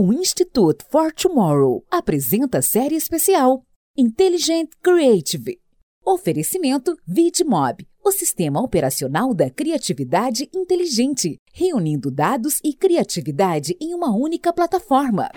O Institute for Tomorrow apresenta a série especial Intelligent Creative. Oferecimento VidMob, o sistema operacional da criatividade inteligente, reunindo dados e criatividade em uma única plataforma.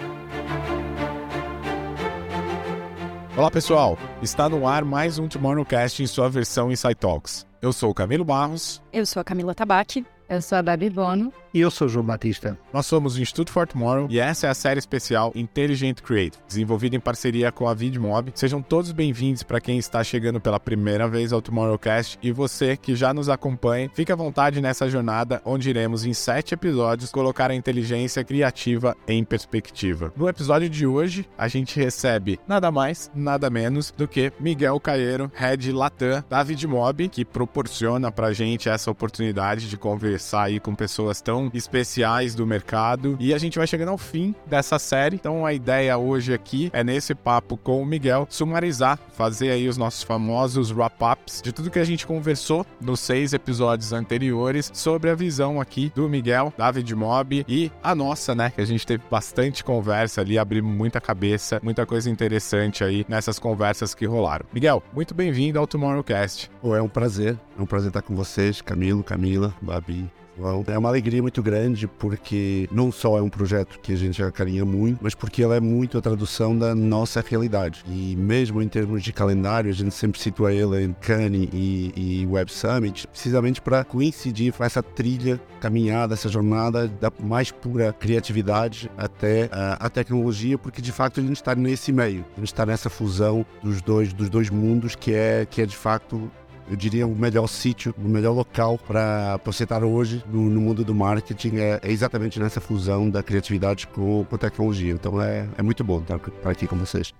Olá pessoal, está no ar mais um Tomorrowcast em sua versão Insight Talks. Eu sou o Camilo Barros. Eu sou a Camila Tabaque. Eu sou a Babi Bono. E eu sou o João Batista. Nós somos o Instituto for Tomorrow e essa é a série especial Intelligent Create, desenvolvida em parceria com a VidMob. Sejam todos bem-vindos para quem está chegando pela primeira vez ao Tomorrowcast e você que já nos acompanha, fique à vontade nessa jornada onde iremos em sete episódios colocar a inteligência criativa em perspectiva. No episódio de hoje, a gente recebe nada mais, nada menos do que Miguel Caeiro, Head Latam da VidMob, que proporciona para gente essa oportunidade de conversar aí com pessoas tão especiais do mercado. E a gente vai chegando ao fim dessa série. Então a ideia hoje aqui é nesse papo com o Miguel sumarizar, fazer aí os nossos famosos wrap-ups de tudo que a gente conversou nos seis episódios anteriores sobre a visão aqui do Miguel, David Mob e a nossa, né? Que a gente teve bastante conversa ali, abrimos muita cabeça, muita coisa interessante aí nessas conversas que rolaram. Miguel, muito bem-vindo ao Tomorrowcast. Oh, é um prazer, é um prazer estar com vocês, Camilo, Camila, Babi, é uma alegria muito grande porque não só é um projeto que a gente acarinha muito, mas porque ela é muito a tradução da nossa realidade. E mesmo em termos de calendário, a gente sempre situa ela em Cannes e, e Web Summit, precisamente para coincidir com essa trilha, caminhada, essa jornada da mais pura criatividade até uh, a tecnologia, porque de fato a gente está nesse meio, a gente está nessa fusão dos dois, dos dois mundos que é, que é de fato eu diria, o melhor sítio, o melhor local para você estar hoje no, no, mundo do marketing é, é, exatamente nessa fusão da criatividade com, com tecnologia. Então é, é muito bom estar aqui com vocês.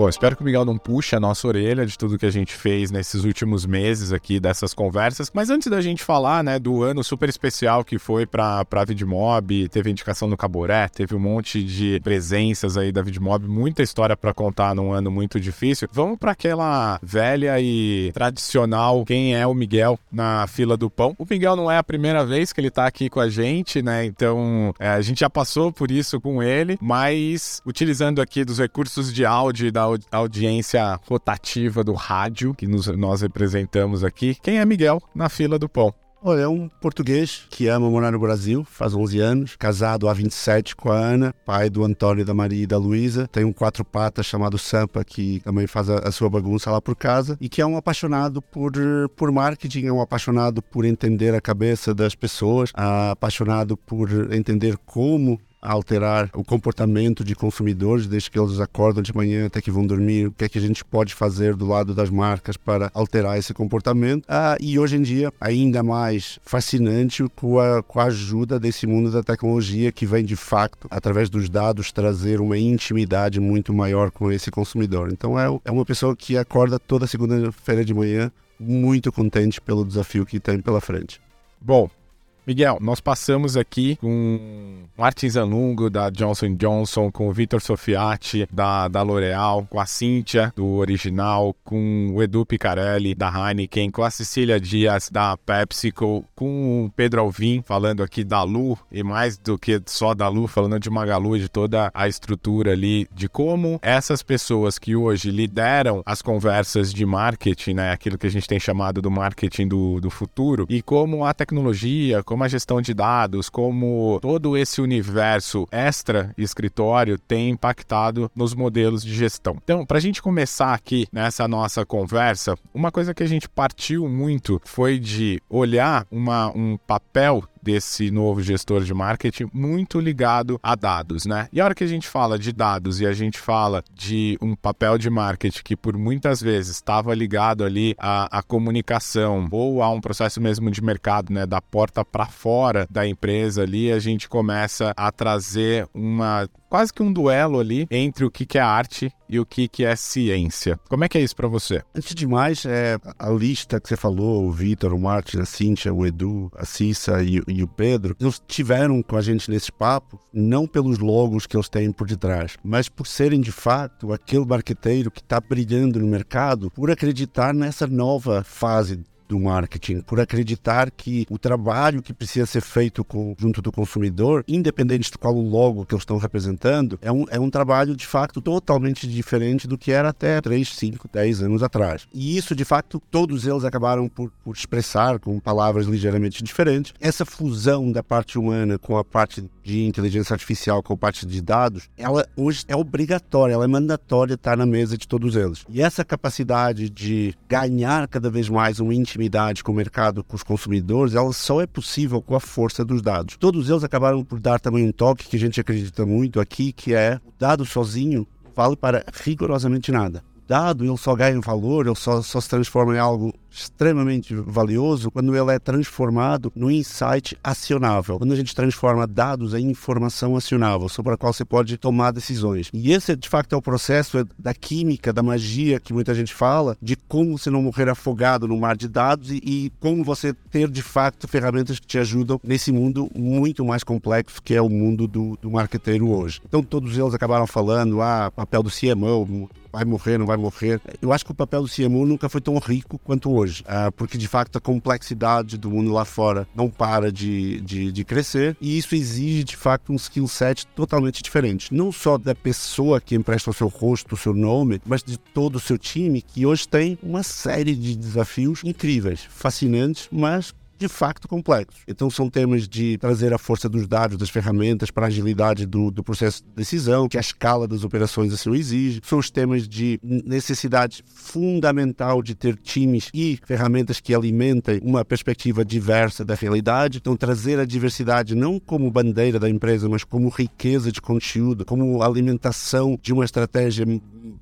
Bom, espero que o Miguel não puxe a nossa orelha de tudo que a gente fez nesses últimos meses aqui dessas conversas. Mas antes da gente falar, né, do ano super especial que foi para para Vidmob, teve indicação no Caboré, teve um monte de presenças aí da Vidmob, muita história para contar num ano muito difícil. Vamos para aquela velha e tradicional quem é o Miguel na fila do pão. O Miguel não é a primeira vez que ele tá aqui com a gente, né? Então, é, a gente já passou por isso com ele, mas utilizando aqui dos recursos de áudio da audiência rotativa do rádio que nos, nós representamos aqui. Quem é Miguel na fila do pão? Olha, é um português que ama morar no Brasil, faz 11 anos, casado há 27 com a Ana, pai do Antônio, da Maria e da Luísa. Tem um quatro patas chamado Sampa, que também faz a, a, sua bagunça lá por casa, e que é um apaixonado por, por marketing, é um apaixonado por entender a cabeça das pessoas, apaixonado por entender como alterar o comportamento de consumidores desde que eles acordam de manhã até que vão dormir, o que é que a gente pode fazer do lado das marcas para alterar esse comportamento. Ah, e hoje em dia, ainda mais fascinante com a, com a ajuda desse mundo da tecnologia que vem de facto, através dos dados, trazer uma intimidade muito maior com esse consumidor. Então é, é uma pessoa que acorda toda segunda-feira de manhã muito contente pelo desafio que tem pela frente. Bom, Miguel, nós passamos aqui com Martins Anungo da Johnson Johnson, com o Vitor Sofiati da, da L'Oréal, com a Cíntia do Original, com o Edu Picarelli da Heineken, com a Cecília Dias da PepsiCo, com o Pedro Alvim falando aqui da Lu e mais do que só da Lu, falando de Magalu e de toda a estrutura ali, de como essas pessoas que hoje lideram as conversas de marketing, né, aquilo que a gente tem chamado do marketing do, do futuro, e como a tecnologia, como a gestão de dados, como todo esse universo extra escritório tem impactado nos modelos de gestão. Então, para a gente começar aqui nessa nossa conversa, uma coisa que a gente partiu muito foi de olhar uma, um papel desse novo gestor de marketing muito ligado a dados, né? E a hora que a gente fala de dados e a gente fala de um papel de marketing que por muitas vezes estava ligado ali à, à comunicação ou a um processo mesmo de mercado, né, da porta para fora da empresa ali, a gente começa a trazer uma quase que um duelo ali entre o que, é arte e o que, que é ciência. Como é que é isso para você? Antes de mais, é, a lista que você falou, o Vitor, o Martin, a Cíntia, o Edu, a Cissa e, e, o Pedro, eles tiveram com a gente nesse papo, não pelos logos que eles têm por detrás, mas por serem de fato aquele marqueteiro que está brilhando no mercado, por acreditar nessa nova fase do marketing, por acreditar que o trabalho que precisa ser feito com, junto do consumidor, independente de qual o logo que eles estão representando, é um, é um trabalho de facto totalmente diferente do que era até 3, 5, 10 anos atrás. E isso, de facto, todos eles acabaram por, por expressar com palavras ligeiramente diferentes. Essa fusão da parte humana com a parte de inteligência artificial, com parte de dados, ela hoje é obrigatória, ela é mandatória estar na mesa de todos eles. E essa capacidade de ganhar cada vez mais uma intimidade com o mercado, com os consumidores, ela só é possível com a força dos dados. Todos eles acabaram por dar também um toque que a gente acredita muito aqui, que é o dado sozinho vale para rigorosamente nada dado, ele só ganha valor, ele só, só se transforma em algo extremamente valioso quando ele é transformado no insight acionável. Quando a gente transforma dados em informação acionável sobre a qual você pode tomar decisões. E esse, de facto, é o processo é da química, da magia que muita gente fala, de como você não morrer afogado no mar de dados e, e como você ter, de facto, ferramentas que te ajudam nesse mundo muito mais complexo que é o mundo do, do marqueteiro hoje. Então, todos eles acabaram falando, ah, papel do CMO, vai morrer, não vai morrer. Eu acho que o papel do CMO nunca foi tão rico quanto hoje, uh, porque de facto a complexidade do mundo lá fora não para de, de, de, crescer e isso exige de facto um skill set totalmente diferente. Não só da pessoa que empresta o seu rosto, o seu nome, mas de todo o seu time que hoje tem uma série de desafios incríveis, fascinantes, mas de facto complexos. Então são temas de trazer a força dos dados, das ferramentas para a agilidade do, do processo de decisão, que a escala das operações assim o exige. São os temas de necessidade fundamental de ter times e ferramentas que alimentem uma perspectiva diversa da realidade. Então trazer a diversidade não como bandeira da empresa, mas como riqueza de conteúdo, como alimentação de uma estratégia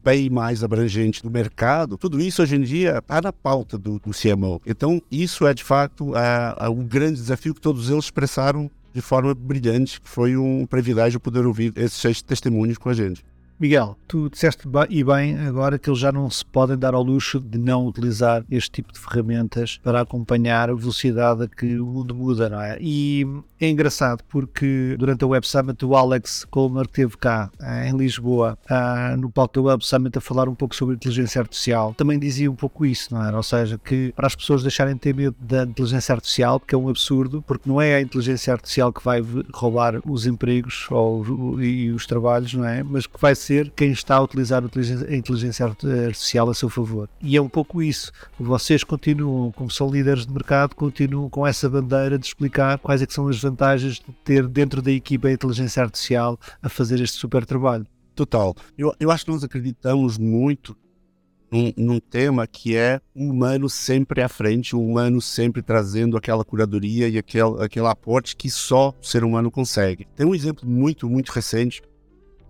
bem mais abrangente do mercado. Tudo isso hoje em dia está na pauta do, do CMO. Então isso é de fato a é, um grande desafio que todos eles expressaram de forma brilhante, foi um privilégio poder ouvir esses seis testemunhos com a gente. Miguel, tu disseste e bem agora que eles já não se podem dar ao luxo de não utilizar este tipo de ferramentas para acompanhar a velocidade a que o mundo muda, não é? E é engraçado porque durante a Web Summit o Alex Colmer esteve cá em Lisboa, no palco da Web Summit a falar um pouco sobre inteligência artificial. Também dizia um pouco isso, não é? Ou seja, que para as pessoas deixarem de ter medo da inteligência artificial, porque é um absurdo, porque não é a inteligência artificial que vai roubar os empregos ou, e os trabalhos, não é? Mas que vai ser quem está a utilizar a inteligência artificial a seu favor. E é um pouco isso. Vocês continuam, como são líderes de mercado, continuam com essa bandeira de explicar quais é são as vantagens de ter dentro da equipa a inteligência artificial a fazer este super trabalho. Total. Eu, eu acho que nós acreditamos muito num, num, tema que é o humano sempre à frente, o humano sempre trazendo aquela curadoria e aquele, aquele aporte que só o ser humano consegue. Tem um exemplo muito, muito recente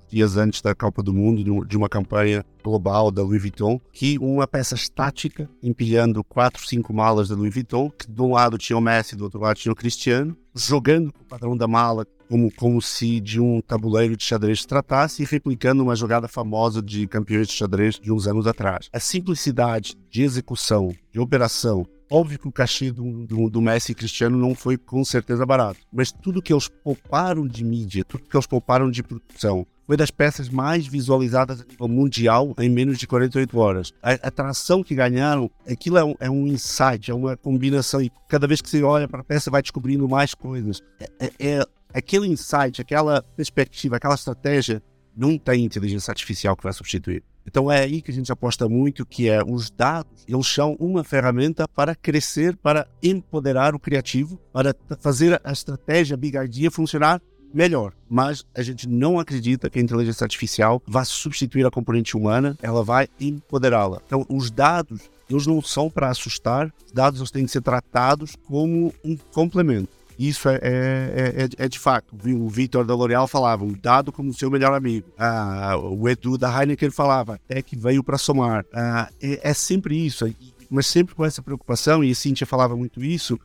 dias antes da Copa do Mundo, de uma campanha global da Louis Vuitton, que uma peça estática, empilhando quatro, cinco malas da Louis Vuitton, que de um lado tinha o Messi, do outro lado tinha o Cristiano, jogando o padrão da mala como, como se de um tabuleiro de xadrez se tratasse e replicando uma jogada famosa de campeões de xadrez de uns anos atrás. A simplicidade de execução, de operação, Óbvio que o cachê do, do, do, Messi e Cristiano não foi com certeza barato, mas tudo que eles pouparam de mídia, tudo que eles pouparam de produção, foi das peças mais visualizadas a nível mundial em menos de 48 horas. A atração que ganharam, aquilo é um, é um, insight, é uma combinação, e cada vez que você olha para a peça, vai descobrindo mais coisas. É, é, é aquele insight, aquela perspectiva, aquela estratégia, não tem inteligência artificial que vai substituir. Então é aí que a gente aposta muito, que é os dados, eles são uma ferramenta para crescer, para empoderar o criativo, para fazer a estratégia Big Idea funcionar melhor. Mas a gente não acredita que a inteligência artificial vá substituir a componente humana, ela vai empoderá-la. Então, os dados, eles não são para assustar, os dados eles têm que ser tratados como um complemento. Isso é, é, é, é, é de fato. O Vitor da L'Oréal falava, o dado como seu melhor amigo. Ah, o Edu da Heineken falava, até que veio para somar. Ah, é, é sempre isso mas sempre com essa preocupação, e a Cíntia falava muito isso,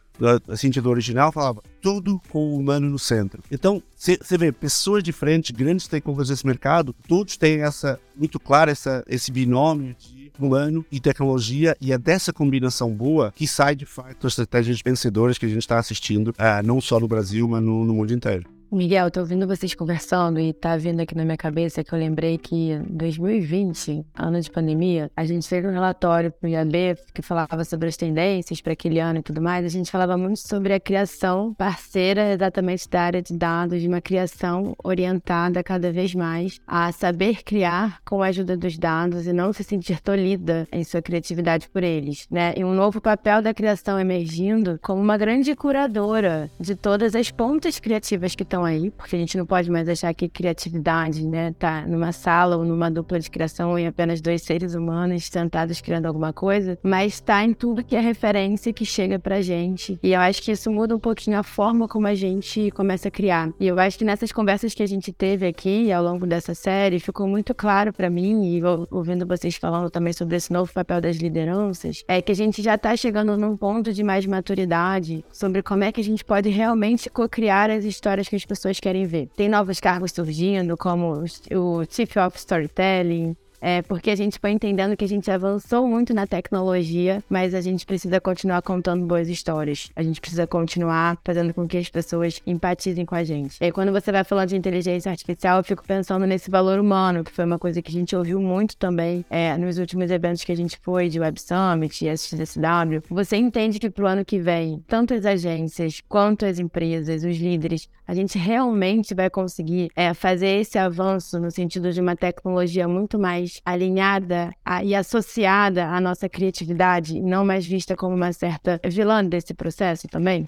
a Cíntia do original falava, tudo com o humano no centro. Então, você vê, pessoas diferentes, grandes stakeholders desse mercado, todos têm essa, muito claro, essa, esse binômio de humano e tecnologia, e é dessa combinação boa que sai, de fato, as estratégias vencedoras que a gente está assistindo, uh, não só no Brasil, mas no, no mundo inteiro. Miguel, tô ouvindo vocês conversando e tá vindo aqui na minha cabeça que eu lembrei que em 2020, ano de pandemia, a gente fez um relatório pro IAB que falava sobre as tendências para aquele ano e tudo mais. A gente falava muito sobre a criação parceira exatamente da área de dados, de uma criação orientada cada vez mais a saber criar com a ajuda dos dados e não se sentir tolhida em sua criatividade por eles, né? E um novo papel da criação emergindo como uma grande curadora de todas as pontas criativas que estão estão aí, porque a gente não pode mais achar que criatividade, né, tá numa sala ou numa dupla de criação em apenas dois seres humanos sentados criando alguma coisa, mas está em tudo que é referência que chega pra gente. E eu acho que isso muda um pouquinho a forma como a gente começa a criar. E eu acho que nessas conversas que a gente teve aqui ao longo dessa série, ficou muito claro para mim, e ouvindo vocês falando também sobre esse novo papel das lideranças, é que a gente já está chegando num ponto de mais maturidade sobre como é que a gente pode realmente co-criar as histórias que as pessoas querem ver. Tem novos cargos surgindo, como o Chief of Storytelling, é, porque a gente foi entendendo que a gente avançou muito na tecnologia, mas a gente precisa continuar contando boas histórias. A gente precisa continuar fazendo com que as pessoas empatizem com a gente. E aí, quando você vai falando de inteligência artificial, eu fico pensando nesse valor humano, que foi uma coisa que a gente ouviu muito também é, nos últimos eventos que a gente foi, de Web Summit e SXSW. Você entende que pro ano que vem, tanto as agências quanto as empresas, os líderes, a gente realmente vai conseguir é, fazer esse avanço no sentido de uma tecnologia muito mais alinhada a, e associada à nossa criatividade, não mais vista como uma certa vilã desse processo também?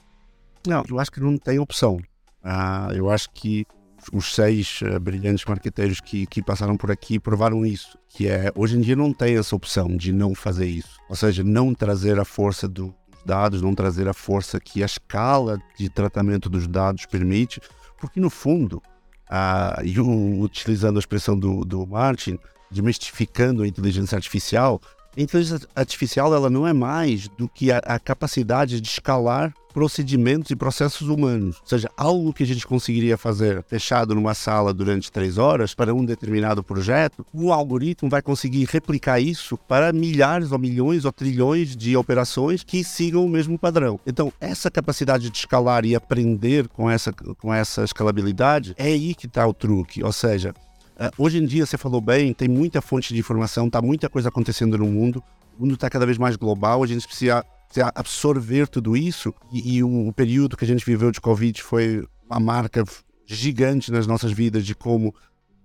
Não, eu acho que não tem opção. Ah, eu acho que os seis uh, brilhantes marqueteiros que, que passaram por aqui provaram isso, que é hoje em dia não tem essa opção de não fazer isso, ou seja, não trazer a força dos dados, não trazer a força que a escala de tratamento dos dados permite, porque no fundo, uh, e utilizando a expressão do, do Martin, demistificando a inteligência artificial, a inteligência artificial ela não é mais do que a, a, capacidade de escalar procedimentos e processos humanos. Ou seja, algo que a gente conseguiria fazer fechado numa sala durante três horas para um determinado projeto, o algoritmo vai conseguir replicar isso para milhares ou milhões ou trilhões de operações que sigam o mesmo padrão. Então, essa capacidade de escalar e aprender com essa, com essa escalabilidade é aí que está o truque. Ou seja, Uh, hoje em dia, você falou bem, tem muita fonte de informação, está muita coisa acontecendo no mundo, o mundo está cada vez mais global, a gente precisa, precisa absorver tudo isso, e, e o, o período que a gente viveu de Covid foi uma marca gigante nas nossas vidas de como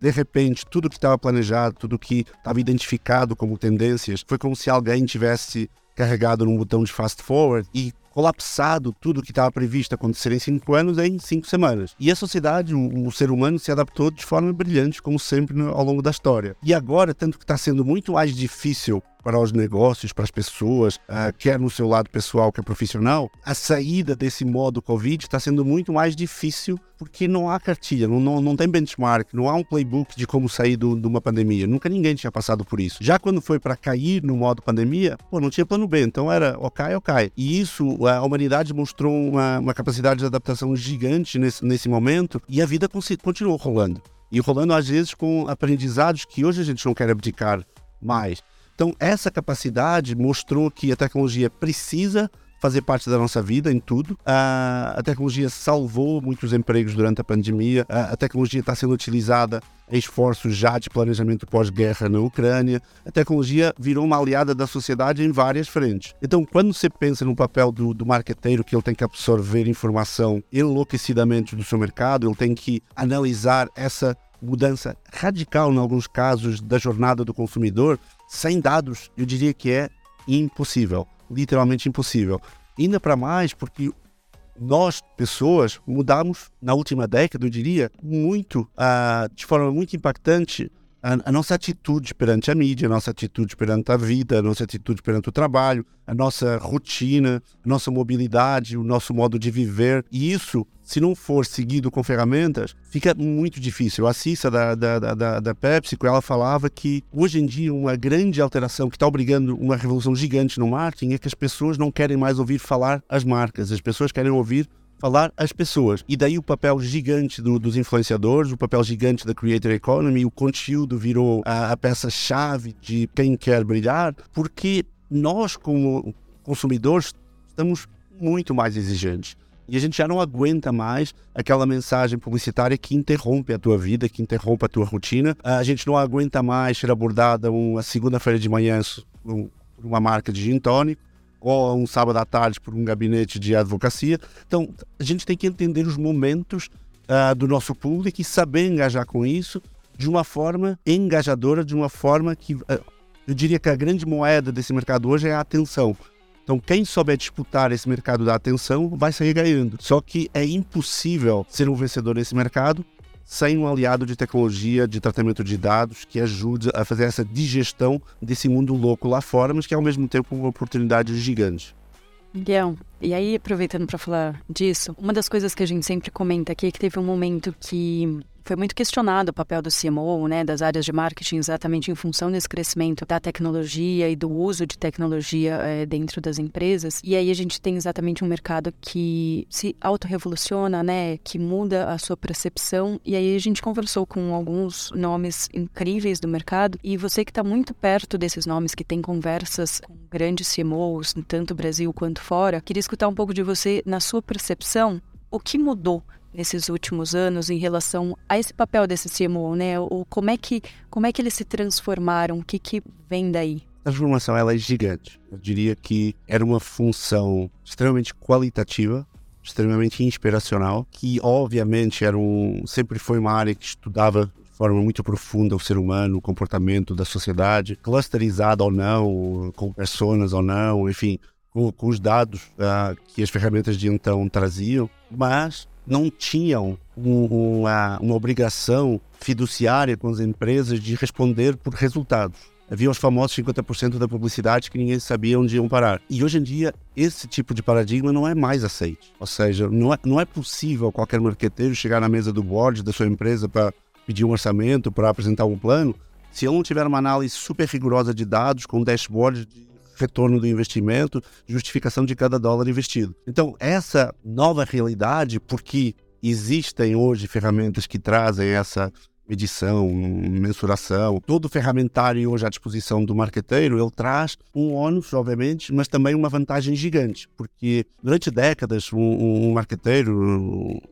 de repente, tudo que estava planejado, tudo que estava identificado como tendências, foi como se alguém tivesse carregado num botão de fast forward e colapsado tudo que estava previsto acontecer em cinco anos em cinco semanas. E a sociedade, o, o ser humano, se adaptou de forma brilhante, como sempre, ao longo da história. E agora, tanto que está sendo muito mais difícil para os negócios, para as pessoas, uh, quer no seu lado pessoal, quer profissional, a saída desse modo Covid está sendo muito mais difícil porque não há cartilha, não, não, não tem benchmark, não há um playbook de como sair do, de uma pandemia. Nunca ninguém tinha passado por isso. Já quando foi para cair no modo pandemia, pô, não tinha plano B, então era ok, ok. E isso, a humanidade mostrou uma, uma capacidade de adaptação gigante nesse, nesse momento e a vida continuou rolando. E rolando às vezes com aprendizados que hoje a gente não quer abdicar mais. Então, essa capacidade mostrou que a tecnologia precisa fazer parte da nossa vida em tudo. A, tecnologia salvou muitos empregos durante a pandemia. A, tecnologia está sendo utilizada em esforços já de planejamento pós-guerra na Ucrânia. A tecnologia virou uma aliada da sociedade em várias frentes. Então, quando você pensa no papel do, do marqueteiro, que ele tem que absorver informação enlouquecidamente do seu mercado, ele tem que analisar essa mudança radical, em alguns casos, da jornada do consumidor, sem dados, eu diria que é impossível, literalmente impossível. Ainda para mais porque nós, pessoas, mudamos na última década, eu diria, muito, uh, de forma muito impactante, a, a, nossa atitude perante a mídia, a nossa atitude perante a vida, a nossa atitude perante o trabalho, a nossa rotina, a nossa mobilidade, o nosso modo de viver. E isso, se não for seguido com ferramentas, fica muito difícil. A Cissa da, da, da, da PepsiCo, ela falava que hoje em dia uma grande alteração que está obrigando uma revolução gigante no marketing é que as pessoas não querem mais ouvir falar as marcas, as pessoas querem ouvir falar às pessoas. E daí o papel gigante do, dos influenciadores, o papel gigante da creator economy, o conteúdo virou a, a peça-chave de quem quer brilhar, porque nós, como consumidores, estamos muito mais exigentes. E a gente já não aguenta mais aquela mensagem publicitária que interrompe a tua vida, que interrompe a tua rotina. A gente não aguenta mais ser abordada uma segunda-feira de manhã por uma marca de gin tônico ou um sábado à tarde por um gabinete de advocacia. Então, a gente tem que entender os momentos uh, do nosso público e saber engajar com isso de uma forma engajadora, de uma forma que uh, eu diria que a grande moeda desse mercado hoje é a atenção. Então, quem souber disputar esse mercado da atenção vai sair ganhando. Só que é impossível ser um vencedor nesse mercado sem um aliado de tecnologia, de tratamento de dados que ajude a fazer essa digestão desse mundo louco lá fora, mas que ao mesmo tempo uma oportunidade gigante. Miguel, e aí aproveitando para falar disso, uma das coisas que a gente sempre comenta aqui é que teve um momento que foi muito questionado o papel do CMO, né, das áreas de marketing, exatamente em função desse crescimento da tecnologia e do uso de tecnologia é, dentro das empresas. E aí a gente tem exatamente um mercado que se autorrevoluciona, né, que muda a sua percepção. E aí a gente conversou com alguns nomes incríveis do mercado. E você que está muito perto desses nomes, que tem conversas com grandes CMOs, tanto Brasil quanto fora, queria escutar um pouco de você na sua percepção. O que mudou nesses últimos anos em relação a esse papel desse CMO, né? O, como, é que, como é que eles se transformaram? O que, que vem daí? A transformação ela é gigante. Eu diria que era uma função extremamente qualitativa, extremamente inspiracional, que obviamente era um, sempre foi uma área que estudava de forma muito profunda o ser humano, o comportamento da sociedade, clusterizada ou não, com pessoas ou não, enfim, com, com os dados uh, que as ferramentas de então traziam, mas não tinham uma, uma obrigação fiduciária com as empresas de responder por resultados. Havia os famosos 50% da publicidade que ninguém sabia onde iam parar. E hoje em dia, esse tipo de paradigma não é mais aceito. Ou seja, não é, não é possível qualquer marqueteiro chegar na mesa do board da sua empresa para pedir um orçamento, para apresentar um plano, se ele não tiver uma análise super rigorosa de dados, com dashboard de retorno do investimento, justificação de cada dólar investido. Então, essa nova realidade, porque existem hoje ferramentas que trazem essa medição, mensuração, todo o ferramentário hoje à disposição do marqueteiro, ele traz um ônus, obviamente, mas também uma vantagem gigante, porque durante décadas um, um marqueteiro,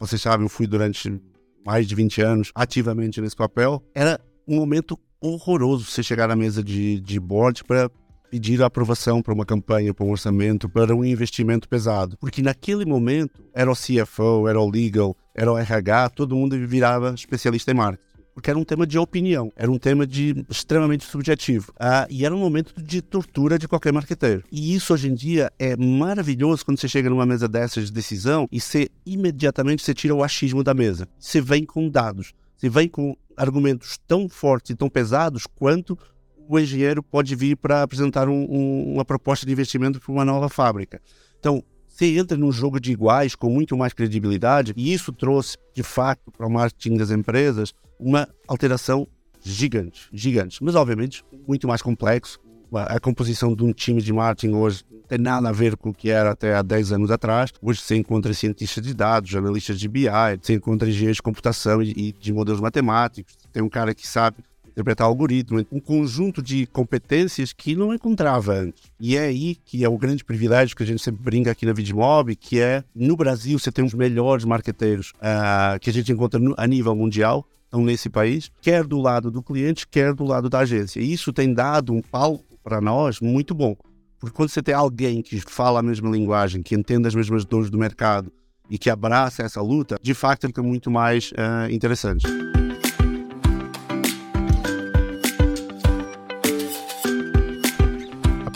vocês sabem, eu fui durante mais de 20 anos ativamente nesse papel, era um momento horroroso você chegar à mesa de, de board para pedir a aprovação para uma campanha, para um orçamento, para um investimento pesado. Porque naquele momento era o CFO, era o legal, era o RH, todo mundo virava especialista em marketing. Porque era um tema de opinião, era um tema de extremamente subjetivo. Ah, e era um momento de tortura de qualquer marqueteiro. E isso hoje em dia é maravilhoso quando você chega numa mesa dessas de decisão e você imediatamente você tira o achismo da mesa. Você vem com dados, você vem com argumentos tão fortes e tão pesados quanto o engenheiro pode vir para apresentar um, um, uma proposta de investimento para uma nova fábrica. Então, você entra num jogo de iguais com muito mais credibilidade e isso trouxe, de fato, para o marketing das empresas uma alteração gigante, gigante, mas obviamente muito mais complexo. A composição de um time de marketing hoje não tem nada a ver com o que era até há 10 anos atrás. Hoje você encontra cientistas de dados, jornalistas de BI, você encontra engenheiros de computação e de modelos matemáticos. Tem um cara que sabe interpretar algoritmo, um conjunto de competências que não encontrava antes. E é aí que é o grande privilégio que a gente sempre brinca aqui na Vidmob, que é, no Brasil, você tem os melhores marqueteiros uh, que a gente encontra no, a nível mundial, estão nesse país, quer do lado do cliente, quer do lado da agência. E isso tem dado um palco para nós muito bom. Porque quando você tem alguém que fala a mesma linguagem, que entende as mesmas dores do mercado e que abraça essa luta, de facto fica muito mais uh, interessante.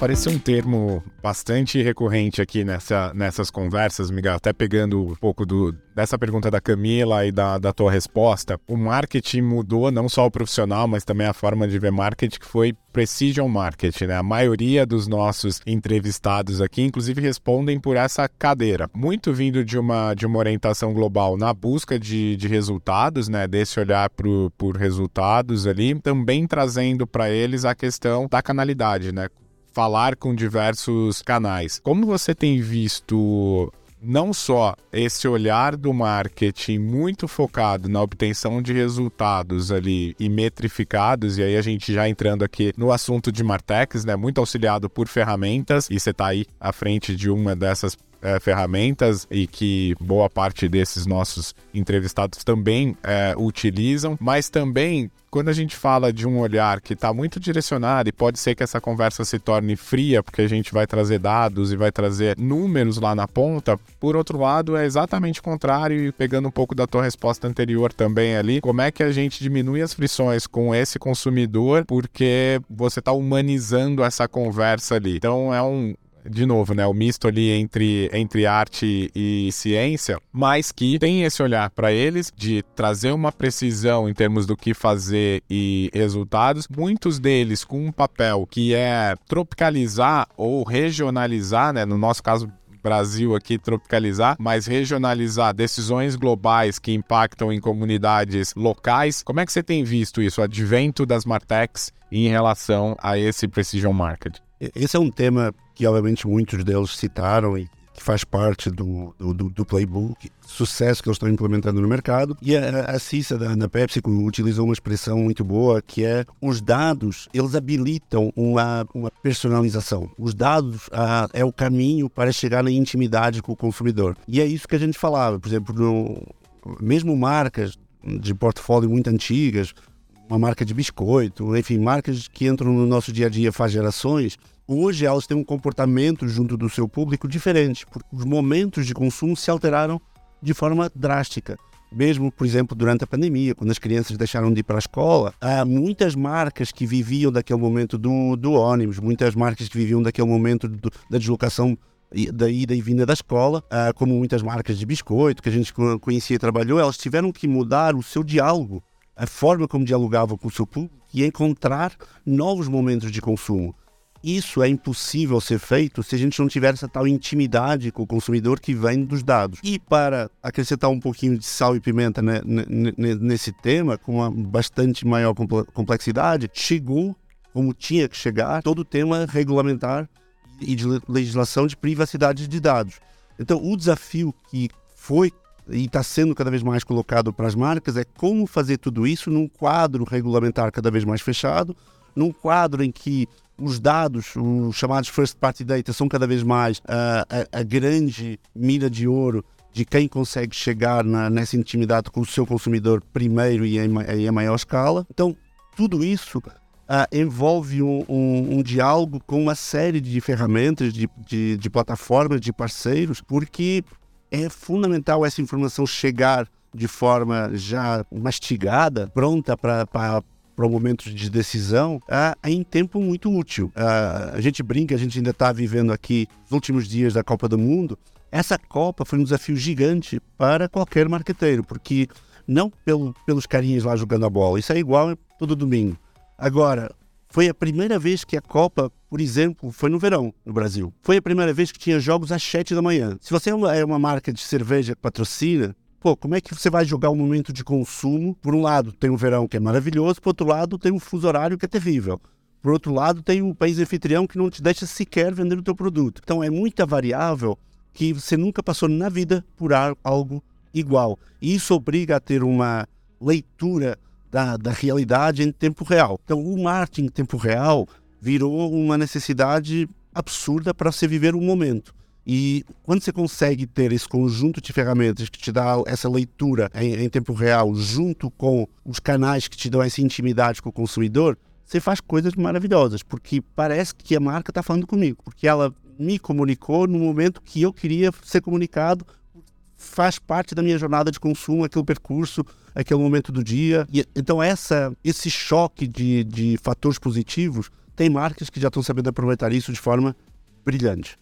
Apareceu um termo bastante recorrente aqui nessa, nessas conversas, Miguel, até pegando um pouco do, dessa pergunta da Camila e da, da tua resposta. O marketing mudou não só o profissional, mas também a forma de ver marketing, que foi precision marketing, né? A maioria dos nossos entrevistados aqui, inclusive, respondem por essa cadeira. Muito vindo de uma, de uma orientação global na busca de, de resultados, né? Desse olhar pro, por resultados ali, também trazendo para eles a questão da canalidade, né? Falar com diversos canais. Como você tem visto não só esse olhar do marketing muito focado na obtenção de resultados ali e metrificados, e aí a gente já entrando aqui no assunto de Martex, né, muito auxiliado por ferramentas, e você está aí à frente de uma dessas é, ferramentas e que boa parte desses nossos entrevistados também é, utilizam, mas também quando a gente fala de um olhar que está muito direcionado e pode ser que essa conversa se torne fria, porque a gente vai trazer dados e vai trazer números lá na ponta, por outro lado, é exatamente o contrário e pegando um pouco da tua resposta anterior também ali, como é que a gente diminui as frições com esse consumidor, porque você está humanizando essa conversa ali. Então é um, de novo, né, o misto ali entre, entre arte e ciência, mas que tem esse olhar para eles de trazer uma precisão em termos do que fazer e resultados, muitos deles com um papel que é tropicalizar ou regionalizar, né, no nosso caso Brasil aqui tropicalizar, mas regionalizar decisões globais que impactam em comunidades locais. Como é que você tem visto isso, o advento das Martechs em relação a esse precision market? Esse é um tema que, obviamente, muitos deles citaram e que faz parte do, do, do, playbook, sucesso que eles estão implementando no mercado. E a, a Cissa da, da Pepsi utilizou uma expressão muito boa que é os dados, eles habilitam uma, uma personalização. Os dados ah, é o caminho para chegar na intimidade com o consumidor. E é isso que a gente falava, por exemplo, no, mesmo marcas de portfólio muito antigas, uma marca de biscoito, enfim, marcas que entram no nosso dia a dia faz gerações, hoje elas têm um comportamento junto do seu público diferente, porque os momentos de consumo se alteraram de forma drástica. Mesmo, por exemplo, durante a pandemia, quando as crianças deixaram de ir para a escola, há muitas marcas que viviam daquele momento do, do ônibus, muitas marcas que viviam daquele momento do, da deslocação da ida e vinda da escola, como muitas marcas de biscoito que a gente conhecia e trabalhou, elas tiveram que mudar o seu diálogo a forma como dialogava com o seu público e encontrar novos momentos de consumo. Isso é impossível ser feito se a gente não tiver essa tal intimidade com o consumidor que vem dos dados. E para acrescentar um pouquinho de sal e pimenta nesse tema, com uma bastante maior complexidade, chegou, como tinha que chegar, todo o tema regulamentar e de legislação de privacidade de dados. Então, o desafio que foi e está sendo cada vez mais colocado para as marcas é como fazer tudo isso num quadro regulamentar cada vez mais fechado, num quadro em que os dados, os chamados first party data, são cada vez mais uh, a, a, grande mira de ouro de quem consegue chegar na, nessa intimidade com o seu consumidor primeiro e em maior escala. Então, tudo isso uh, envolve um, um, um, diálogo com uma série de ferramentas, de, de, de plataformas, de parceiros, porque é fundamental essa informação chegar de forma já mastigada, pronta para para momentos de decisão ah, em tempo muito útil. Ah, a gente brinca, a gente ainda está vivendo aqui os últimos dias da Copa do Mundo. Essa Copa foi um desafio gigante para qualquer marqueteiro, porque não pelo, pelos carinhos lá jogando a bola, isso é igual todo domingo. Agora, foi a primeira vez que a Copa, por exemplo, foi no verão no Brasil. Foi a primeira vez que tinha jogos às 7 da manhã. Se você é uma, é uma marca de cerveja que patrocina, pô, como é que você vai jogar um momento de consumo? Por um lado, tem o verão que é maravilhoso, por outro lado, tem um fuso horário que é terrível. Por outro lado, tem o país anfitrião que não te deixa sequer vender o teu produto. Então é muita variável que você nunca passou na vida por algo igual. E isso obriga a ter uma leitura da, da realidade em tempo real. Então, o marketing em tempo real virou uma necessidade absurda para você viver o momento. E quando você consegue ter esse conjunto de ferramentas que te dá essa leitura em, em, tempo real, junto com os canais que te dão essa intimidade com o consumidor, você faz coisas maravilhosas, porque parece que a marca está falando comigo, porque ela me comunicou no momento que eu queria ser comunicado, faz parte da minha jornada de consumo, aquele percurso, aquele momento do dia. E, então, essa, esse choque de, de fatores positivos, tem marcas que já estão sabendo aproveitar isso de forma brilhante.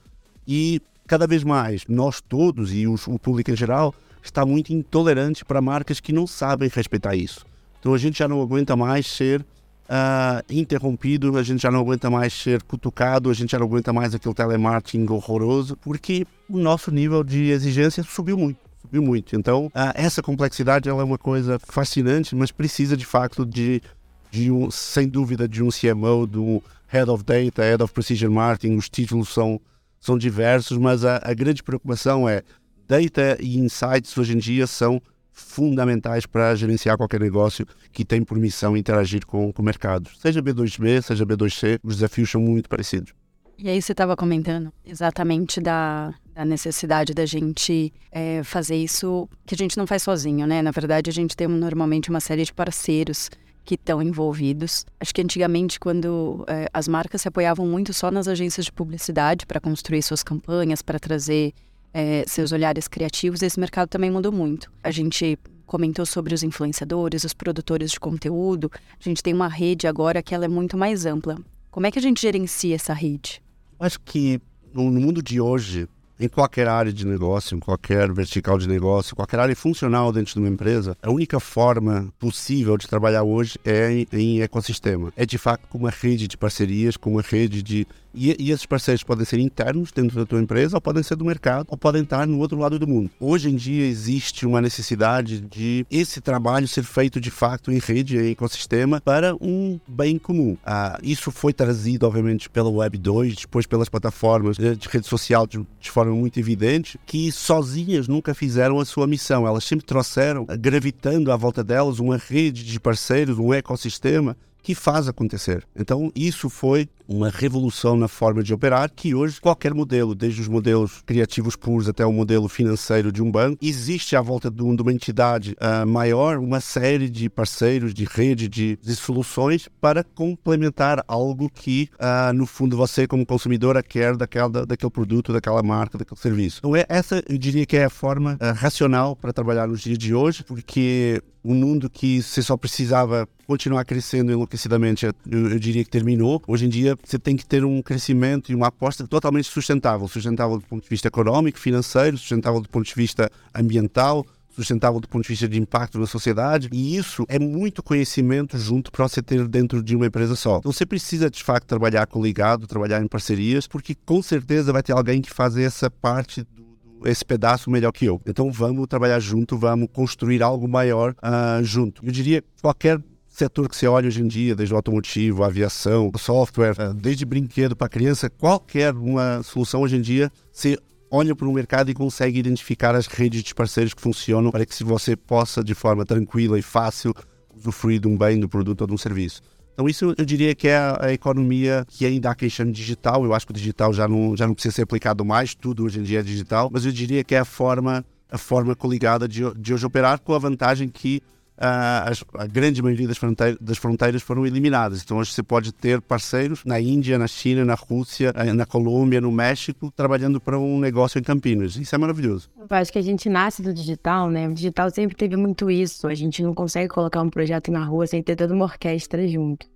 E cada vez mais, nós todos e os, o público em geral, está muito intolerante para marcas que não sabem respeitar isso. Então a gente já não aguenta mais ser uh, interrompido, a gente já não aguenta mais ser cutucado, a gente já não aguenta mais aquele telemarketing horroroso, porque o nosso nível de exigência subiu muito. Subiu muito. Então, uh, essa complexidade ela é uma coisa fascinante, mas precisa de facto de, de um, sem dúvida, de um CMO, um Head of Data, Head of Precision Marketing. Os títulos são, são diversos, mas a, a grande preocupação é data e insights hoje em dia são fundamentais para gerenciar qualquer negócio que tem por missão interagir com, o mercado. Seja B2B, seja B2C, os desafios são muito parecidos. E aí você estava comentando exatamente da, da necessidade da gente é, fazer isso que a gente não faz sozinho, né? Na verdade, a gente tem normalmente uma série de parceiros que estão envolvidos. Acho que antigamente, quando é, as marcas se apoiavam muito só nas agências de publicidade para construir suas campanhas, para trazer é, seus olhares criativos, esse mercado também mudou muito. A gente comentou sobre os influenciadores, os produtores de conteúdo. A gente tem uma rede agora que ela é muito mais ampla. Como é que a gente gerencia essa rede? Acho que no mundo de hoje, em qualquer área de negócio, em qualquer vertical de negócio, qualquer área funcional dentro de uma empresa, a única forma possível de trabalhar hoje é em, em ecossistema. É de fato com uma rede de parcerias, com uma rede de e, e, esses parceiros podem ser internos dentro da tua empresa, ou podem ser do mercado, ou podem estar no outro lado do mundo. Hoje em dia existe uma necessidade de esse trabalho ser feito de fato em rede, em ecossistema, para um bem comum. Ah, isso foi trazido, obviamente, pela Web 2, depois pelas plataformas de rede social de, de forma muito evidente, que sozinhas nunca fizeram a sua missão. Elas sempre trouxeram, gravitando à volta delas, uma rede de parceiros, um ecossistema que faz acontecer. Então, isso foi uma revolução na forma de operar que hoje qualquer modelo, desde os modelos criativos puros até o modelo financeiro de um banco, existe à volta de, uma entidade uh, maior uma série de parceiros, de rede, de, de soluções para complementar algo que, uh, no fundo, você como consumidora quer daquela, daquele produto, daquela marca, daquele serviço. Então, é, essa eu diria que é a forma uh, racional para trabalhar nos dias de hoje, porque um mundo que você só precisava continuar crescendo enlouquecidamente, eu, eu, diria que terminou. Hoje em dia, você tem que ter um crescimento e uma aposta totalmente sustentável sustentável do ponto de vista económico, financeiro, sustentável do ponto de vista ambiental, sustentável do ponto de vista de impacto na sociedade, e isso é muito conhecimento junto para você ter dentro de uma empresa só. Então você precisa de facto trabalhar coligado, trabalhar em parcerias, porque com certeza vai ter alguém que faz essa parte esse pedaço melhor que eu. Então vamos trabalhar junto, vamos construir algo maior uh, junto. Eu diria qualquer setor que você olha hoje em dia, desde o automotivo, a aviação, o software, uh, desde brinquedo para criança, qualquer uma solução hoje em dia, você olha para o mercado e consegue identificar as redes de parceiros que funcionam para que você possa, de forma tranquila e fácil, usufruir de um bem, do produto ou de um serviço. Então isso eu diria que é a, economia que ainda há quem digital. Eu acho que o digital já não, já não precisa ser aplicado mais, tudo hoje em dia é digital, mas eu diria que é a forma, a forma coligada de, de hoje operar com a vantagem que as, a grande maioria das fronteiras, das fronteiras, foram eliminadas. Então hoje você pode ter parceiros na Índia, na China, na Rússia, eh, na Colômbia, no México, trabalhando para um negócio em Campinas. Isso é maravilhoso. Eu acho que a gente nasce do digital, né? O digital sempre teve muito isso. A gente não consegue colocar um projeto na rua sem ter toda uma orquestra junto.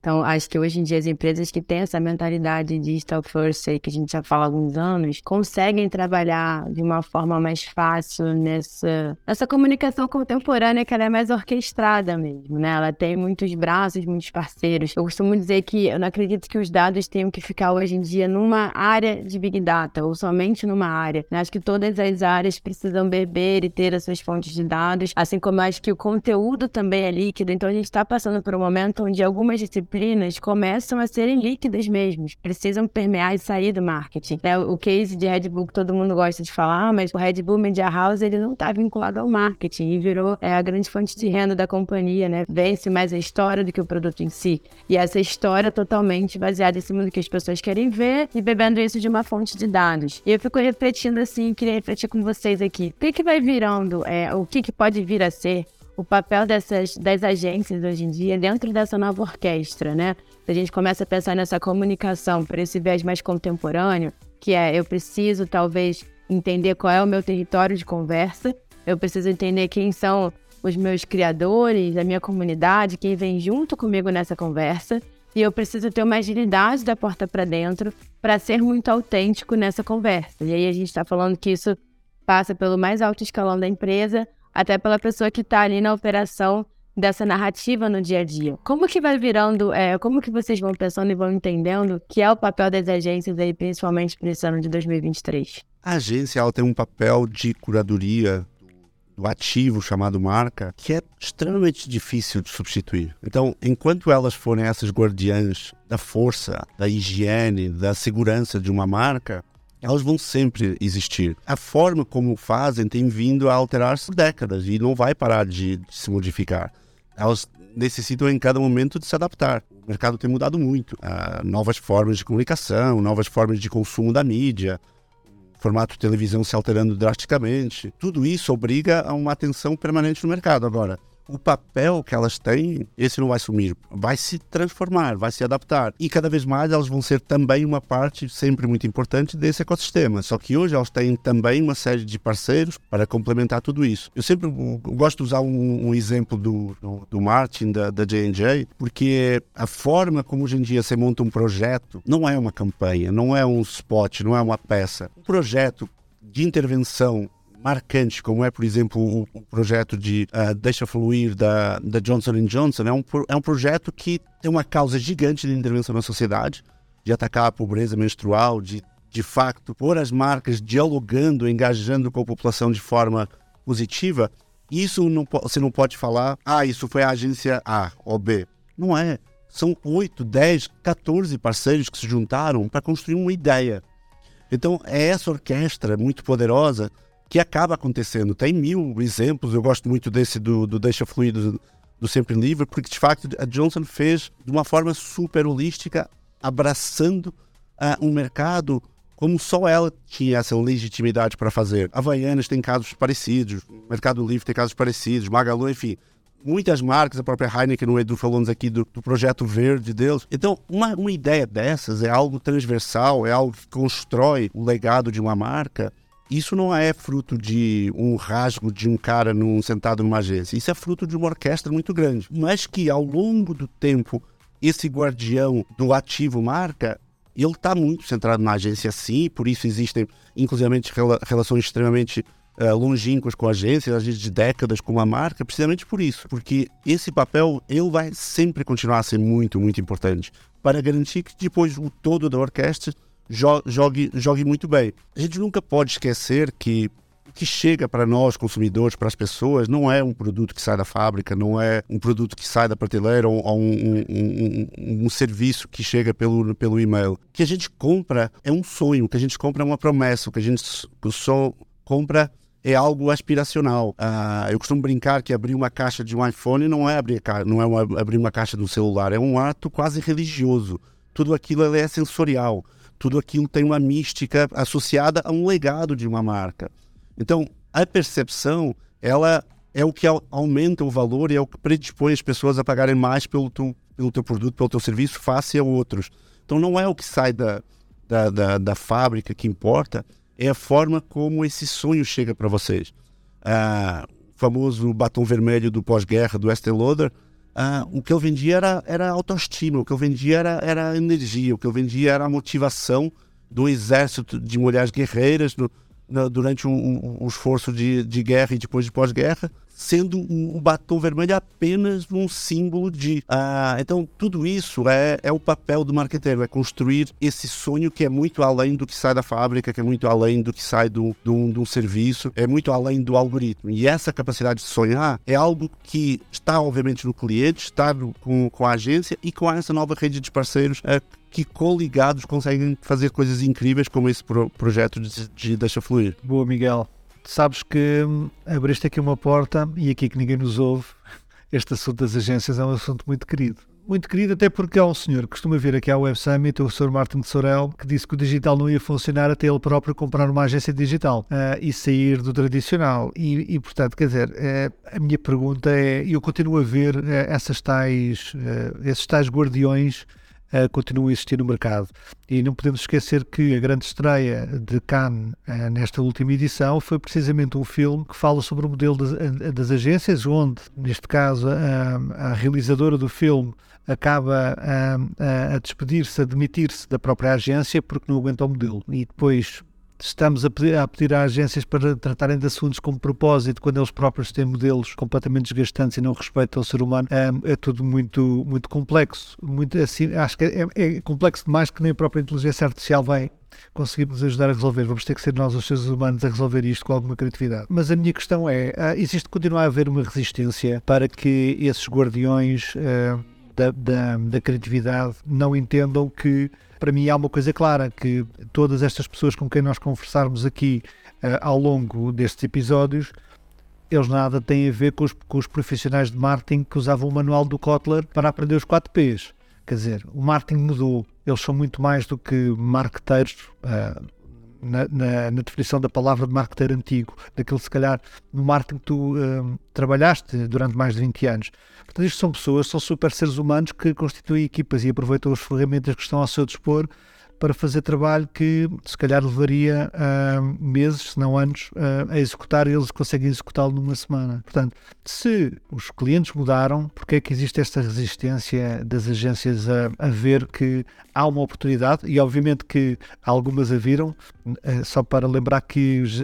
Então, acho que hoje em dia as empresas que têm essa mentalidade digital first, que a gente já fala há alguns anos, conseguem trabalhar de uma forma mais fácil nessa, nessa comunicação contemporânea que ela é mais orquestrada mesmo, né? Ela tem muitos braços, muitos parceiros. Eu costumo dizer que eu não acredito que os dados tenham que ficar hoje em dia numa área de Big Data ou somente numa área. Né? Acho que todas as áreas precisam beber e ter as suas fontes de dados, assim como acho que o conteúdo também é líquido. Então, a gente está passando por um momento onde algumas disciplinas disciplinas começam a serem líquidas mesmo, precisam permear e sair do marketing. Né? O case de Red Bull que todo mundo gosta de falar, mas o Red Bull Media House ele não está vinculado ao marketing e virou é, a grande fonte de renda da companhia, né? Vence mais a história do que o produto em si. E essa história é totalmente baseada em cima do que as pessoas querem ver e bebendo isso de uma fonte de dados. E eu fico refletindo assim, queria refletir com vocês aqui. O que, que vai virando, é, o que, que pode vir a ser o papel dessas das agências hoje em dia dentro dessa nova orquestra, né? A gente começa a pensar nessa comunicação por esse viés mais contemporâneo, que é eu preciso talvez entender qual é o meu território de conversa, eu preciso entender quem são os meus criadores, a minha comunidade, quem vem junto comigo nessa conversa, e eu preciso ter uma agilidade da porta para dentro para ser muito autêntico nessa conversa. E aí a gente está falando que isso passa pelo mais alto escalão da empresa, até pela pessoa que está ali na operação dessa narrativa no dia a dia. Como que vai virando, é, como que vocês vão pensando e vão entendendo que é o papel das agências aí, principalmente para esse ano de 2023? A agência ela tem um papel de curadoria do ativo chamado marca que é extremamente difícil de substituir. Então, enquanto elas forem essas guardiãs da força, da higiene, da segurança de uma marca, elas vão sempre existir. A forma como fazem tem vindo a alterar-se por décadas e não vai parar de, se modificar. Elas necessitam em cada momento de se adaptar. mercado tem mudado muito. Uh, novas formas de comunicação, novas formas de consumo da mídia, formato de televisão se alterando drasticamente. Tudo isso obriga a uma atenção permanente no mercado. Agora, o papel que elas têm, esse não vai sumir, vai se transformar, vai se adaptar. E cada vez mais elas vão ser também uma parte sempre muito importante desse ecossistema. Só que hoje elas têm também uma série de parceiros para complementar tudo isso. Eu sempre gosto de usar um, um exemplo do, do, do, Martin, da, da J&J, porque a forma como hoje em dia você monta um projeto não é uma campanha, não é um spot, não é uma peça. Um projeto de intervenção marcantes, como é, por exemplo, o, projeto de uh, Deixa Fluir da, da Johnson Johnson, é um, é um projeto que tem uma causa gigante de intervenção na sociedade, de atacar a pobreza menstrual, de, de facto, pôr as marcas dialogando, engajando com a população de forma positiva. Isso não, você não pode falar, ah, isso foi a agência A ou B. Não é. São 8, 10, 14 parceiros que se juntaram para construir uma ideia. Então, é essa orquestra muito poderosa que acaba acontecendo. Tem mil exemplos, eu gosto muito desse do, do Deixa Fluir do, do Sempre Livre, porque de facto a Johnson fez de uma forma super holística, abraçando uh, um mercado como só ela tinha essa legitimidade para fazer. Havaianas tem casos parecidos, Mercado Livre tem casos parecidos, Magalu, enfim. Muitas marcas, a própria Heineken, o Edu falou aqui do, do projeto verde deles. Então, uma, uma ideia dessas é algo transversal, é algo que constrói o legado de uma marca isso não é fruto de um rasgo de um cara num, sentado numa agência. Isso é fruto de uma orquestra muito grande. Mas que ao longo do tempo, esse guardião do ativo marca, ele está muito centrado na agência sim, por isso existem, inclusive, relações extremamente uh, longínquas com a agência, às vezes de décadas com a marca, precisamente por isso. Porque esse papel, ele vai sempre continuar a ser muito, muito importante para garantir que depois o todo da orquestra jogue, jogue muito bem. A gente nunca pode esquecer que o que chega para nós, consumidores, para as pessoas, não é um produto que sai da fábrica, não é um produto que sai da prateleira ou, ou um, um, um, um, serviço que chega pelo, pelo e-mail. O que a gente compra é um sonho, o que a gente compra é uma promessa, o que a gente só compra é algo aspiracional. Uh, eu costumo brincar que abrir uma caixa de um iPhone não é abrir, não é uma, abrir uma caixa do celular, é um ato quase religioso. Tudo aquilo é sensorial tudo aquilo tem uma mística associada a um legado de uma marca. Então, a percepção, ela é o que aumenta o valor e é o que predispõe as pessoas a pagarem mais pelo teu, pelo teu produto, pelo teu serviço, face a outros. Então, não é o que sai da, da, da, da fábrica que importa, é a forma como esse sonho chega para vocês. Ah, o famoso batom vermelho do pós-guerra do Estée Lauder, ah, o que eu vendia era, era autoestima, o que eu vendia era, era energia, o que eu vendia era a motivação do exército de mulheres guerreiras no, durante um, um, um, esforço de, de guerra e depois de pós-guerra sendo um batom vermelho apenas um símbolo de. Ah, então, tudo isso é, é o papel do marqueteiro, é construir esse sonho que é muito além do que sai da fábrica, que é muito além do que sai do, do, do serviço, é muito além do algoritmo. E essa capacidade de sonhar é algo que está, obviamente, no cliente, está no, com, com a agência e com essa nova rede de parceiros é, que coligados conseguem fazer coisas incríveis como esse pro, projeto de, de Deixa Fluir. Boa, Miguel sabes que hum, abriste aqui uma porta e aqui que ninguém nos ouve, este assunto das agências é um assunto muito querido. Muito querido, até porque há um senhor que costuma vir aqui ao Web Summit, o Sr. Martin de Sorel, que disse que o digital não ia funcionar até ele próprio comprar uma agência digital uh, e sair do tradicional. E, e portanto, quer dizer, uh, a minha pergunta é: eu continuo a ver uh, essas tais, esses tais guardiões uh, continuam a existir no mercado. E não podemos esquecer que a grande estreia de Cannes uh, nesta última edição foi precisamente um filme que fala sobre o modelo das, das agências, onde, neste caso, a, realizadora do filme acaba a despedir-se, a demitir-se da própria agência porque não aguenta o modelo. E depois estamos a pedir, a pedir a agências para tratarem de assuntos com propósito, quando eles próprios têm modelos completamente desgastantes e não respeitam o ser humano, é, é tudo muito, muito complexo. Muito, assim, acho que é, é, complexo demais que nem a própria inteligência artificial vai conseguir nos ajudar a resolver. Vamos ter que ser nós, os seres humanos, a resolver isto com alguma criatividade. Mas a minha questão é: ah, existe continuar a haver uma resistência para que esses guardiões uh, da, da, da criatividade não entendam que para mim há uma coisa clara, que todas estas pessoas com quem nós conversarmos aqui uh, ao longo destes episódios, eles nada têm a ver com os, com os profissionais de marketing que usavam o manual do Kotler para aprender os 4 Ps. Quer dizer, o marketing mudou. Eles são muito mais do que marqueteiros. Uh, na, na, na, definição da palavra de marketeiro antigo, daquele se calhar no marketing que tu uh, trabalhaste durante mais de 20 anos. Portanto, isto são pessoas, são super seres humanos que constituem equipas e aproveitam as ferramentas que estão ao seu dispor para fazer trabalho que se calhar levaria uh, meses, se não anos, uh, a executar e eles conseguem executá-lo numa semana. Portanto, se os clientes mudaram, porque é que existe esta resistência das agências a, a ver que há uma oportunidade? E obviamente que algumas a viram, uh, só para lembrar que os,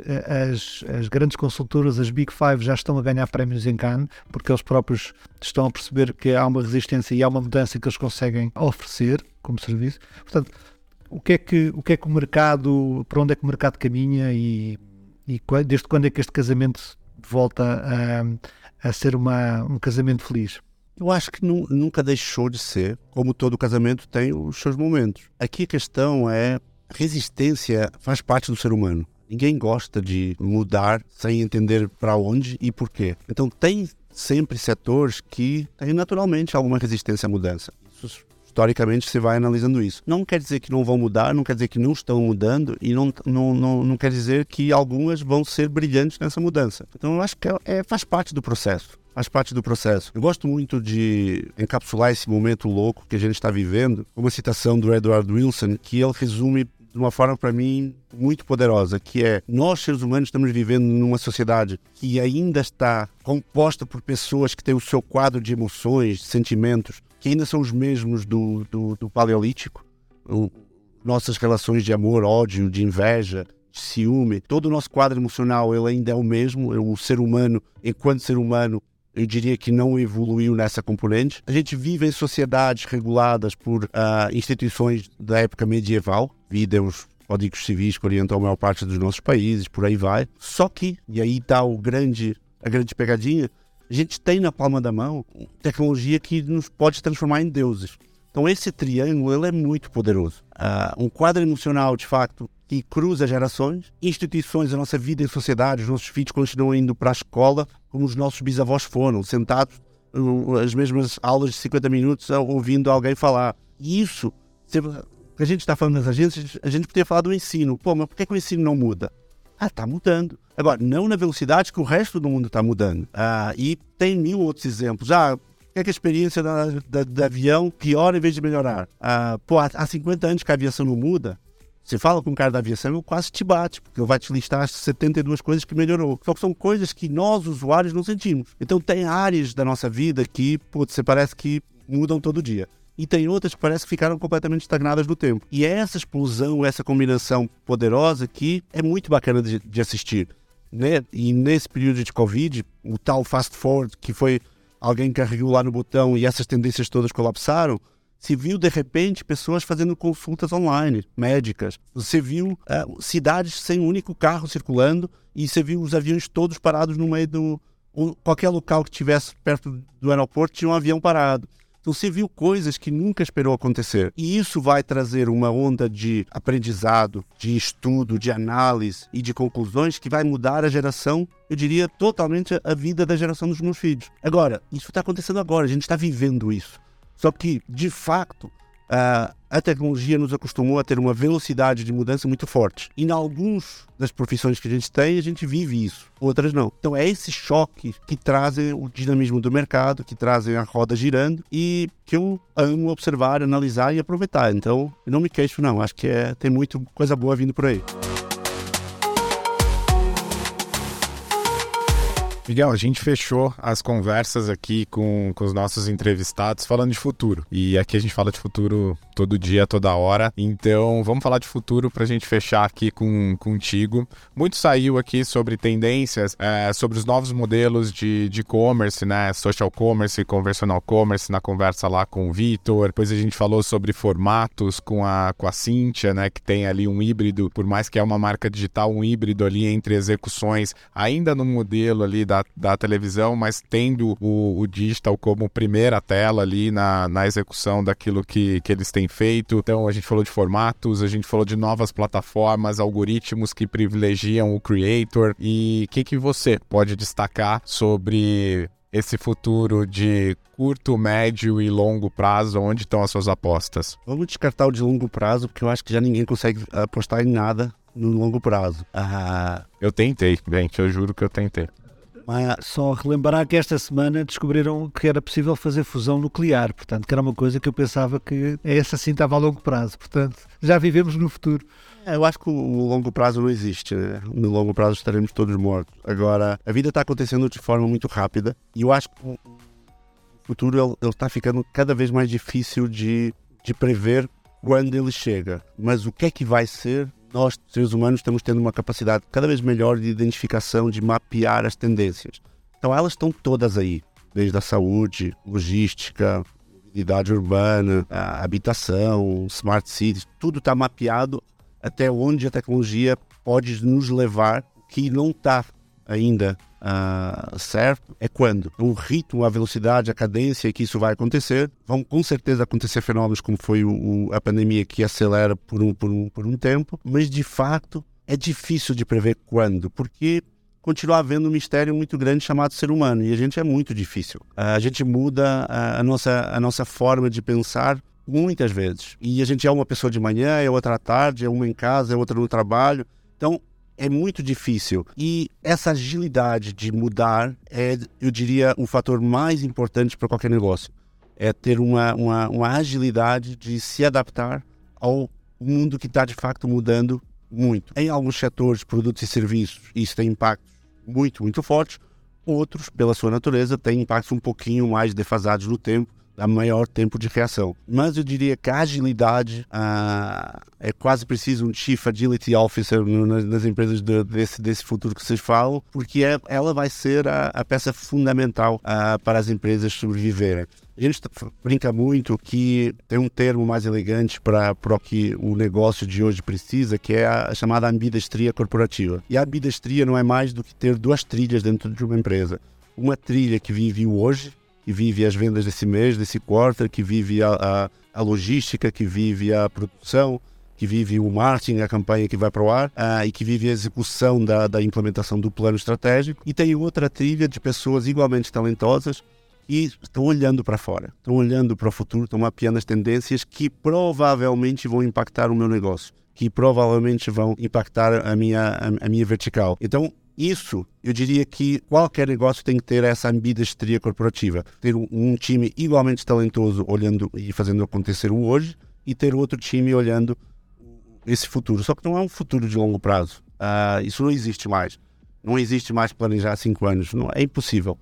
as, as grandes consultoras, as Big Five, já estão a ganhar prémios em Cannes, porque eles próprios estão a perceber que há uma resistência e há uma mudança que eles conseguem oferecer como serviço. Portanto, o que é que o que é que o mercado, para onde é que o mercado caminha e, e desde quando é que este casamento volta a, a ser uma, um casamento feliz? Eu acho que nu, nunca deixou de ser, como todo casamento tem os seus momentos. Aqui a questão é resistência faz parte do ser humano. Ninguém gosta de mudar sem entender para onde e por quê. Então tem sempre setores que têm naturalmente alguma resistência à mudança. Isso historicamente se vai analisando isso. Não quer dizer que não vão mudar, não quer dizer que não estão mudando e não, não, não, não quer dizer que algumas vão ser brilhantes nessa mudança. Então eu acho que é, é, faz parte do processo faz parte do processo. Eu gosto muito de encapsular esse momento louco que a gente está vivendo, uma citação do Edward Wilson, que ele resume de uma forma para mim muito poderosa, que é nós seres humanos estamos vivendo numa sociedade que ainda está composta por pessoas que têm o seu quadro de emoções, sentimentos que ainda são os mesmos do, do, do Paleolítico. O, nossas relações de amor, ódio, de inveja, de ciúme, todo o nosso quadro emocional ele ainda é o mesmo. O ser humano, enquanto ser humano, eu diria que não evoluiu nessa componente. A gente vive em sociedades reguladas por uh, instituições da época medieval, vida os códigos civis que orientam a maior parte dos nossos países, por aí vai. Só que, e aí está grande, a grande pegadinha, a gente tem na palma da mão tecnologia que nos pode transformar em deuses. Então esse triângulo ele é muito poderoso. Uh, um quadro emocional, de facto, que cruza gerações, instituições da nossa vida em sociedade, os nossos filhos continuam indo para a escola como os nossos bisavós foram, sentados as mesmas aulas de 50 minutos ouvindo alguém falar. E isso, se a gente está falando das agências, a gente poderia falar do ensino. Pô, mas por que, que o ensino não muda? Ah, está mudando. Agora, não na velocidade que o resto do mundo está mudando. Ah, e tem mil outros exemplos. Ah, é que a experiência da, da, do avião piora em vez de melhorar? Ah, pô, há, há 50 anos que a aviação não muda. Você fala com um cara da aviação, ele quase te bate, porque ele vai te listar as 72 coisas que melhorou. Só que são coisas que nós, usuários, não sentimos. Então tem áreas da nossa vida que, putz, você parece que mudam todo dia e tem outras que parece que ficaram completamente estagnadas no tempo. E é essa explosão, essa combinação poderosa que é muito bacana de, de assistir. Né? E nesse período de Covid, o tal fast forward, que foi alguém carregou lá no botão e essas tendências todas colapsaram, se viu de repente pessoas fazendo consultas online, médicas. Você viu uh, cidades sem um único carro circulando e você viu os aviões todos parados no meio do. qualquer local que tivesse perto do aeroporto tinha um avião parado. Então você viu coisas que nunca esperou acontecer. E isso vai trazer uma onda de aprendizado, de estudo, de análise e de conclusões que vai mudar a geração, eu diria, totalmente a vida da geração dos meus filhos. Agora, isso está acontecendo agora, a gente está vivendo isso. Só que, de fato, Uh, a tecnologia nos acostumou a ter uma velocidade de mudança muito forte. E em alguns das profissões que a gente tem, a gente vive isso, outras não. Então é esse choque que trazem o dinamismo do mercado, que trazem a roda girando e que eu amo observar, analisar e aproveitar. Então, eu não me queixo não, acho que é, tem muito coisa boa vindo por aí. Miguel, a gente fechou as conversas aqui com, com os nossos entrevistados falando de futuro. E aqui a gente fala de futuro todo dia, toda hora. Então vamos falar de futuro para a gente fechar aqui com, contigo. Muito saiu aqui sobre tendências, é, sobre os novos modelos de e-commerce, né? Social commerce, conversional commerce, na conversa lá com o Vitor. Depois a gente falou sobre formatos com a, com a Cynthia, né? Que tem ali um híbrido, por mais que é uma marca digital, um híbrido ali entre execuções, ainda no modelo ali da da, da televisão, mas tendo o, o digital como primeira tela ali na, na execução daquilo que, que eles têm feito. Então a gente falou de formatos, a gente falou de novas plataformas, algoritmos que privilegiam o creator. E o que, que você pode destacar sobre esse futuro de curto, médio e longo prazo? Onde estão as suas apostas? Vamos descartar o de longo prazo, porque eu acho que já ninguém consegue apostar em nada no longo prazo. Ah, eu tentei, gente, eu juro que eu tentei. Só relembrar que esta semana descobriram que era possível fazer fusão nuclear, portanto, que era uma coisa que eu pensava que essa sim estava a longo prazo, portanto, já vivemos no futuro. É, eu acho que o longo prazo não existe. Né? No longo prazo estaremos todos mortos. Agora, a vida está acontecendo de forma muito rápida e eu acho que o futuro ele está ficando cada vez mais difícil de, de prever quando ele chega. Mas o que é que vai ser nós, seres humanos, estamos tendo uma capacidade cada vez melhor de identificação, de mapear as tendências. Então elas estão todas aí, desde a saúde, logística, mobilidade urbana, habitação, smart cities, tudo está mapeado até onde a tecnologia pode nos levar, que não está ainda uh, certo é quando o ritmo, a velocidade, a cadência que isso vai acontecer. Vão com certeza acontecer fenômenos como foi o, o, a pandemia que acelera por um, por, um, por um tempo, mas de fato é difícil de prever quando, porque continua havendo um mistério muito grande chamado ser humano e a gente é muito difícil. A gente muda a, a nossa, a nossa forma de pensar muitas vezes. E a gente é uma pessoa de manhã, é outra à tarde, é uma em casa, é outra no trabalho. Então, é muito difícil. E essa agilidade de mudar é, eu diria, um fator mais importante para qualquer negócio. É ter uma, uma, uma agilidade de se adaptar ao mundo que está de fato mudando muito. Em alguns setores, produtos e serviços, isso tem impactos muito, muito fortes. Outros, pela sua natureza, têm impactos um pouquinho mais defasados no tempo dá maior tempo de reação. Mas eu diria que a agilidade ah, é quase preciso um Chief Agility Officer nas, nas, empresas de, desse, desse futuro que vocês falam, porque é, ela vai ser a, a peça fundamental ah, para as empresas sobreviverem. A gente brinca muito que tem um termo mais elegante para o que o negócio de hoje precisa, que é a chamada ambidestria corporativa. E a ambidestria não é mais do que ter duas trilhas dentro de uma empresa. Uma trilha que vive hoje que vive as vendas desse mês, desse quarter, que vive a, a, a logística, que vive a produção, que vive o marketing, a campanha que vai para o ar, uh, e que vive a execução da, da implementação do plano estratégico. E tem outra trilha de pessoas igualmente talentosas e estão olhando para fora, estão olhando para o futuro, estão mapeando as tendências que provavelmente vão impactar o meu negócio, que provavelmente vão impactar a minha, a, a minha vertical. Então, isso, eu diria que qualquer negócio tem que ter essa ambidestria corporativa. Ter um, time igualmente talentoso olhando e fazendo acontecer o hoje e ter outro time olhando esse futuro. Só que não é um futuro de longo prazo. Uh, isso não existe mais. Não existe mais planejar cinco anos. Não, é impossível.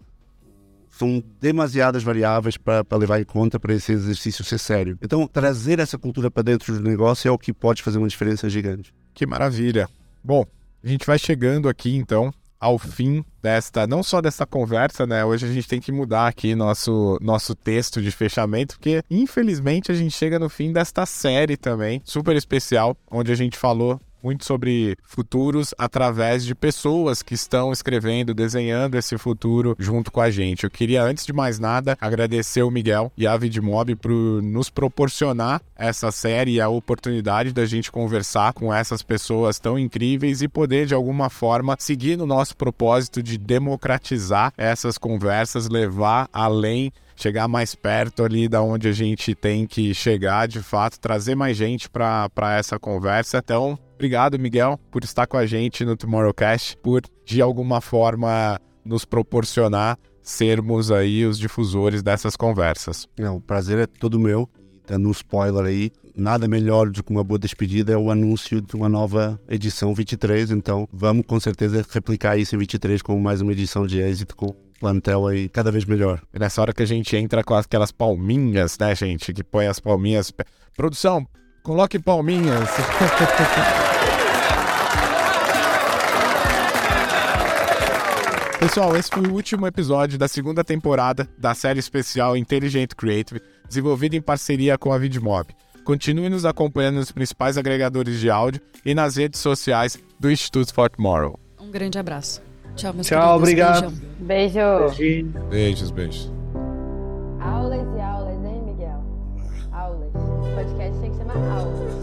São demasiadas variáveis para levar em conta para esse exercício ser sério. Então, trazer essa cultura para dentro do negócio é o que pode fazer uma diferença gigante. Que maravilha. Bom, a gente vai chegando aqui então ao fim desta, não só desta conversa, né? Hoje a gente tem que mudar aqui nosso, nosso texto de fechamento, porque infelizmente a gente chega no fim desta série também, super especial, onde a gente falou muito sobre futuros através de pessoas que estão escrevendo, desenhando esse futuro junto com a gente. Eu queria, antes de mais nada, agradecer o Miguel e a Vidmob por nos proporcionar essa série e a oportunidade da gente conversar com essas pessoas tão incríveis e poder, de alguma forma, seguir no nosso propósito de democratizar essas conversas, levar além chegar mais perto ali da onde a gente tem que chegar, de fato, trazer mais gente para essa conversa. Então, Obrigado, Miguel, por estar com a gente no Tomorrowcast, por de alguma forma nos proporcionar sermos aí os difusores dessas conversas. É, o prazer é todo meu. Dando um spoiler aí, nada melhor do que uma boa despedida é o anúncio de uma nova edição 23. Então, vamos com certeza replicar isso em 23 com mais uma edição de êxito com plantel aí cada vez melhor. E nessa hora que a gente entra com aquelas palminhas, né, gente? Que põe as palminhas. Produção, coloque palminhas. Pessoal, esse foi o último episódio da segunda temporada da série especial Intelligent Creative, desenvolvida em parceria com a Vidmob. Continue nos acompanhando nos principais agregadores de áudio e nas redes sociais do Instituto For Tomorrow. Um grande abraço. Tchau, meus Tchau, obrigado. Beijo. Beijos, beijos. Aulas e aulas, hein, Miguel? Aulas. O podcast tem que chamar aulas.